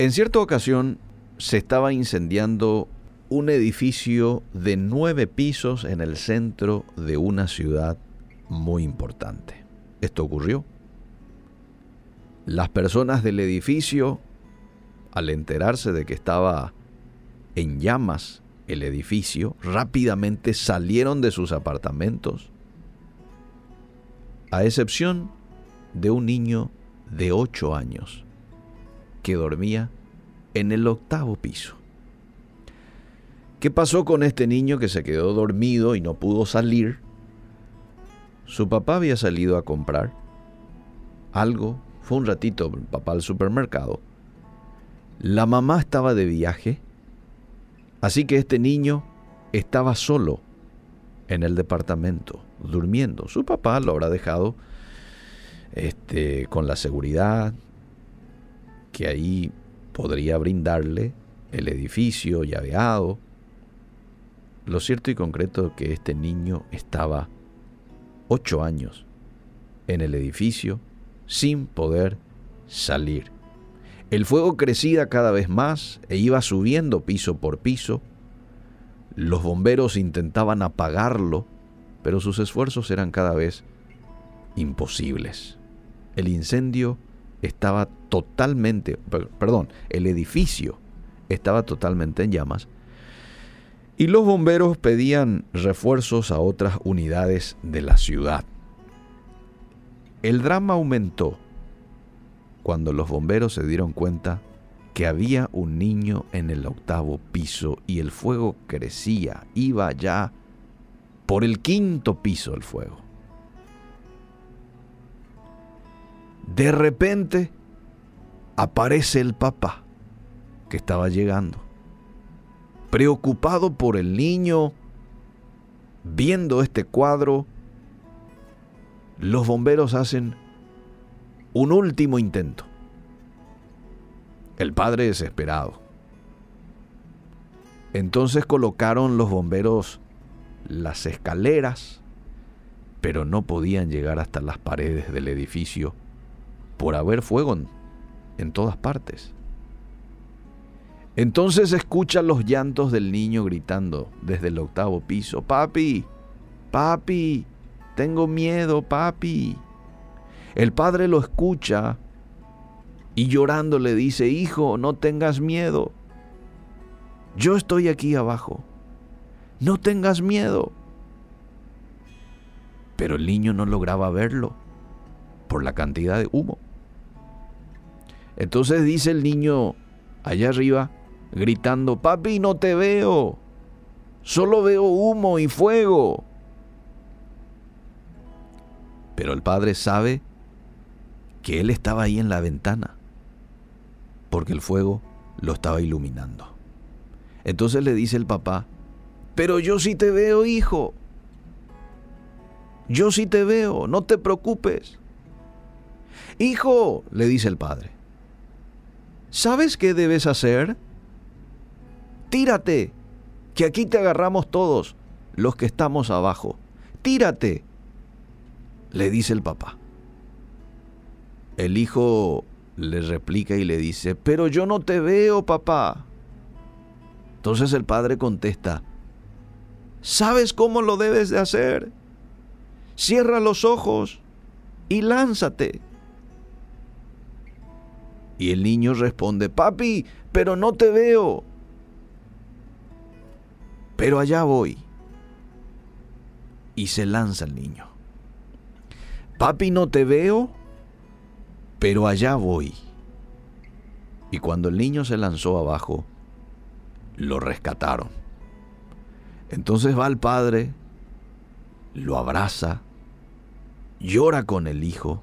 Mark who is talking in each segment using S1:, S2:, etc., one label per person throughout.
S1: En cierta ocasión se estaba incendiando un edificio de nueve pisos en el centro de una ciudad muy importante. Esto ocurrió. Las personas del edificio, al enterarse de que estaba en llamas el edificio, rápidamente salieron de sus apartamentos, a excepción de un niño de ocho años que dormía en el octavo piso. ¿Qué pasó con este niño que se quedó dormido y no pudo salir? Su papá había salido a comprar algo, fue un ratito el papá al supermercado. La mamá estaba de viaje, así que este niño estaba solo en el departamento, durmiendo. Su papá lo habrá dejado este, con la seguridad que ahí podría brindarle el edificio llaveado, lo cierto y concreto es que este niño estaba ocho años en el edificio sin poder salir. El fuego crecía cada vez más e iba subiendo piso por piso. Los bomberos intentaban apagarlo, pero sus esfuerzos eran cada vez imposibles. El incendio estaba totalmente, perdón, el edificio estaba totalmente en llamas y los bomberos pedían refuerzos a otras unidades de la ciudad. El drama aumentó cuando los bomberos se dieron cuenta que había un niño en el octavo piso y el fuego crecía, iba ya por el quinto piso el fuego. De repente aparece el papá que estaba llegando preocupado por el niño, viendo este cuadro, los bomberos hacen un último intento. El padre desesperado. Entonces colocaron los bomberos las escaleras, pero no podían llegar hasta las paredes del edificio por haber fuego en, todas partes. Entonces escucha los llantos del niño gritando desde el octavo piso, papi, papi, tengo miedo, papi. El padre lo escucha y llorando le dice, hijo, no tengas miedo. Yo estoy aquí abajo. No tengas miedo. Pero el niño no lograba verlo por la cantidad de humo. Entonces dice el niño allá arriba, gritando, papi, no te veo, solo veo humo y fuego. Pero el padre sabe que él estaba ahí en la ventana, porque el fuego lo estaba iluminando. Entonces le dice el papá, pero yo sí te veo, hijo. Yo sí te veo, no te preocupes. Hijo, le dice el padre, ¿sabes qué debes hacer? tírate, que aquí te agarramos todos, los que estamos abajo. Tírate, le dice el papá. El hijo le replica y le dice, pero yo no te veo, papá. Entonces el padre contesta, ¿sabes cómo lo debes de hacer? Cierra los ojos y lánzate. Y el niño responde, papi, pero no te veo pero allá voy. Y se lanza el niño. Papi, no te veo, pero allá voy. Y cuando el niño se lanzó abajo, lo rescataron. Entonces va el padre, lo abraza, llora con el hijo.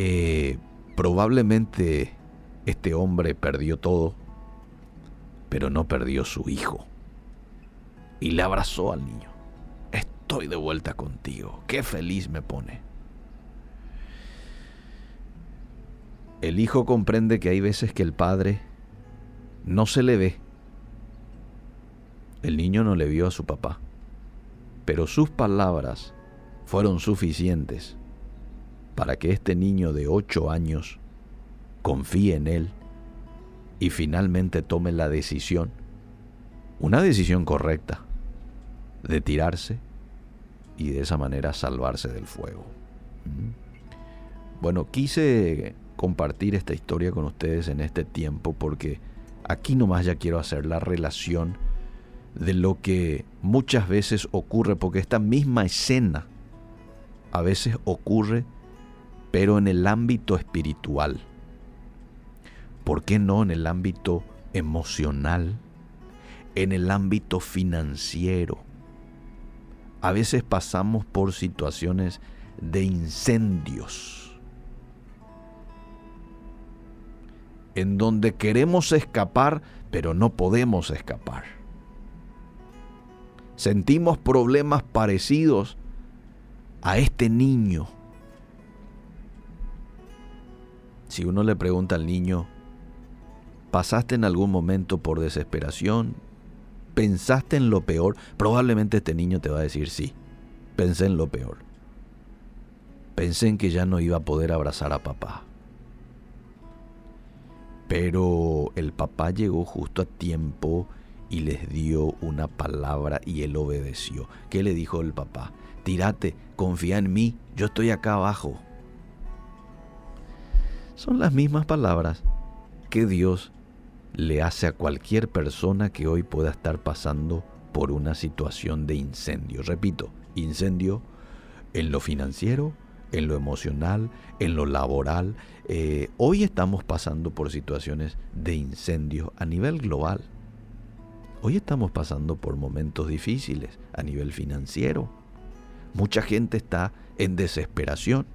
S1: Eh, probablemente este hombre perdió todo pero no perdió su hijo. Y le abrazó al niño. Estoy de vuelta contigo. Qué feliz me pone. El hijo comprende que hay veces que el padre no se le ve. El niño no le vio a su papá, pero sus palabras fueron suficientes para que este niño de 8 años confíe en Él y finalmente tome la decisión, una decisión correcta, de tirarse y de esa manera salvarse del fuego. Bueno, quise compartir esta historia con ustedes en este tiempo porque aquí nomás ya quiero hacer la relación de lo que muchas veces ocurre, porque esta misma escena a veces ocurre, pero en el ámbito espiritual. ¿Por qué no en el ámbito emocional? En el ámbito financiero. A veces pasamos por situaciones de incendios, en donde queremos escapar, pero no podemos escapar. Sentimos problemas parecidos a este niño. Si uno le pregunta al niño, ¿Pasaste en algún momento por desesperación? ¿Pensaste en lo peor? Probablemente este niño te va a decir sí, pensé en lo peor. Pensé en que ya no iba a poder abrazar a papá. Pero el papá llegó justo a tiempo y les dio una palabra y él obedeció. ¿Qué le dijo el papá? Tírate, confía en mí, yo estoy acá abajo. Son las mismas palabras que Dios le hace a cualquier persona que hoy pueda estar pasando por una situación de incendio. Repito, incendio en lo financiero, en lo emocional, en lo laboral. Eh, hoy estamos pasando por situaciones de incendio a nivel global. Hoy estamos pasando por momentos difíciles a nivel financiero. Mucha gente está en desesperación.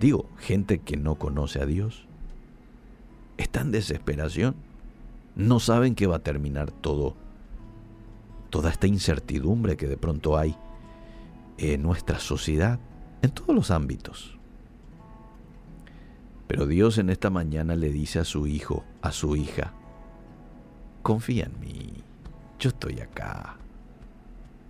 S1: Digo, gente que no conoce a Dios. Está en desesperación no saben que va a terminar todo, toda esta incertidumbre que de pronto hay en nuestra sociedad, en todos los ámbitos. Pero Dios en esta mañana le dice a su hijo, a su hija, confía en mí, yo estoy acá,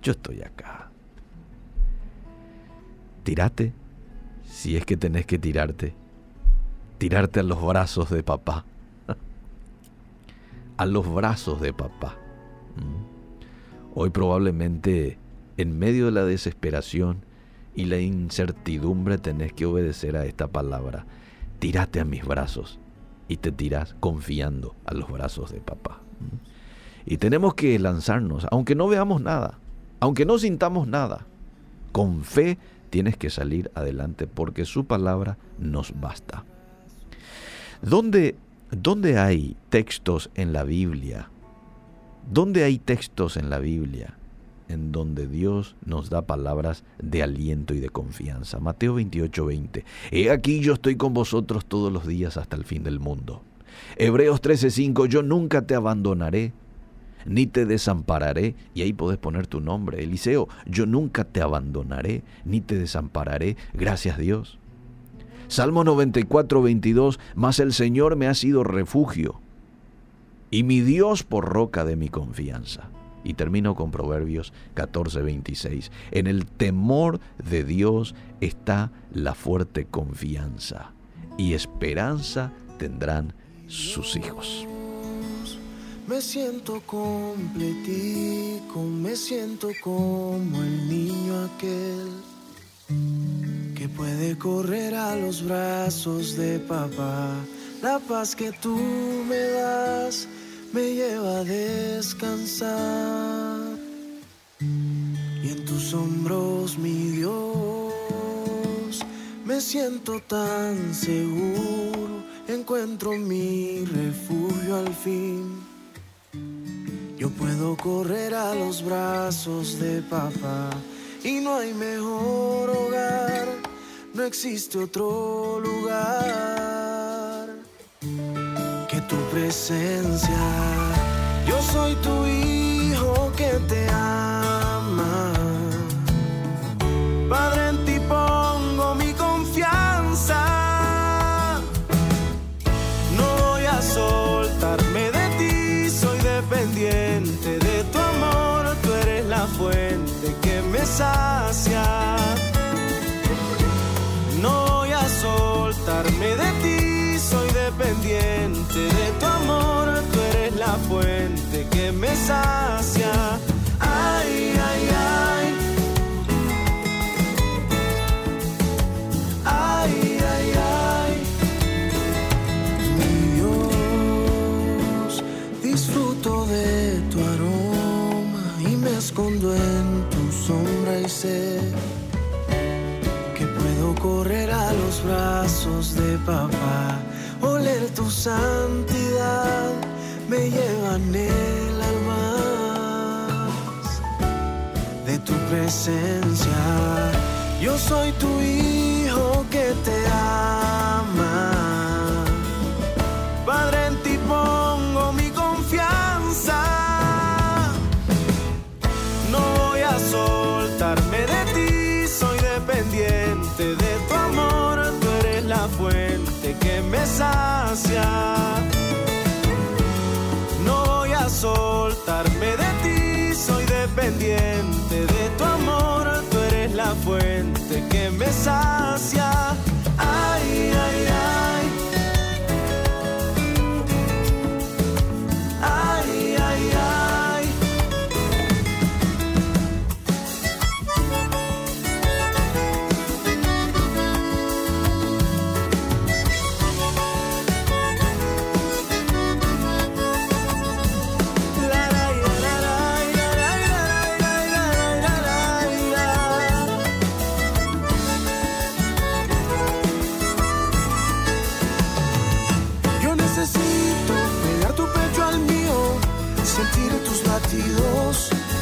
S1: yo estoy acá. Tírate, si es que tenés que tirarte, tirarte a los brazos de papá a los brazos de papá. Mm. Hoy probablemente en medio de la desesperación y la incertidumbre tenés que obedecer a esta palabra. Tírate a mis brazos y te tiras confiando a los brazos de papá. Mm. Y tenemos que lanzarnos, aunque no veamos nada, aunque no sintamos nada. Con fe tienes que salir adelante porque su palabra nos basta. ¿Dónde ¿Dónde hay textos en la Biblia? ¿Dónde hay textos en la Biblia en donde Dios nos da palabras de aliento y de confianza? Mateo 28, 20. He aquí yo estoy con vosotros todos los días hasta el fin del mundo. Hebreos 13, 5. Yo nunca te abandonaré ni te desampararé. Y ahí podés poner tu nombre. Eliseo, yo nunca te abandonaré, ni te desampararé. Gracias Dios. Salmo 94, 22, mas el Señor me ha sido refugio y mi Dios por roca de mi confianza. Y termino con Proverbios 14, 26. En el temor de Dios está la fuerte confianza y esperanza tendrán sus hijos.
S2: Me siento completico, me siento como el niño aquel que puede correr a los brazos de papá. La paz que tú me das me lleva a descansar. Y en tus hombros, mi Dios, me siento tan seguro. Encuentro mi refugio al fin. Yo puedo correr a los brazos de papá y no hay mejor hogar, no existe otro lugar que tu presencia. Yo soy tu hijo que te ama. Padre, en ti pongo mi confianza. No voy a soltarme de ti, soy dependiente No voy a soltarme de ti, soy dependiente de tu amor, tú eres la fuente que me sacia. Papá oler tu santidad me lleva en el alma de tu presencia. Yo soy tu hijo que me sacia.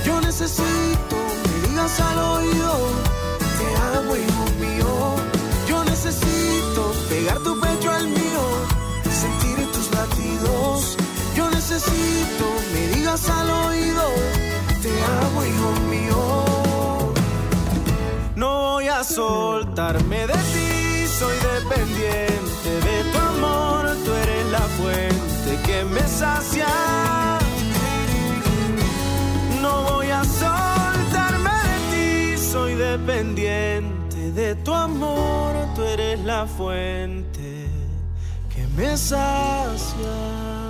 S2: Yo necesito me digas al oído, te amo hijo mío. Yo necesito pegar tu pecho al mío, sentir tus latidos. Yo necesito me digas al oído, te amo hijo mío. No voy a soltarme de ti, soy dependiente de tu amor, tú eres la fuente que me sacia dependiente de tu amor, tú eres la fuente que me sacia.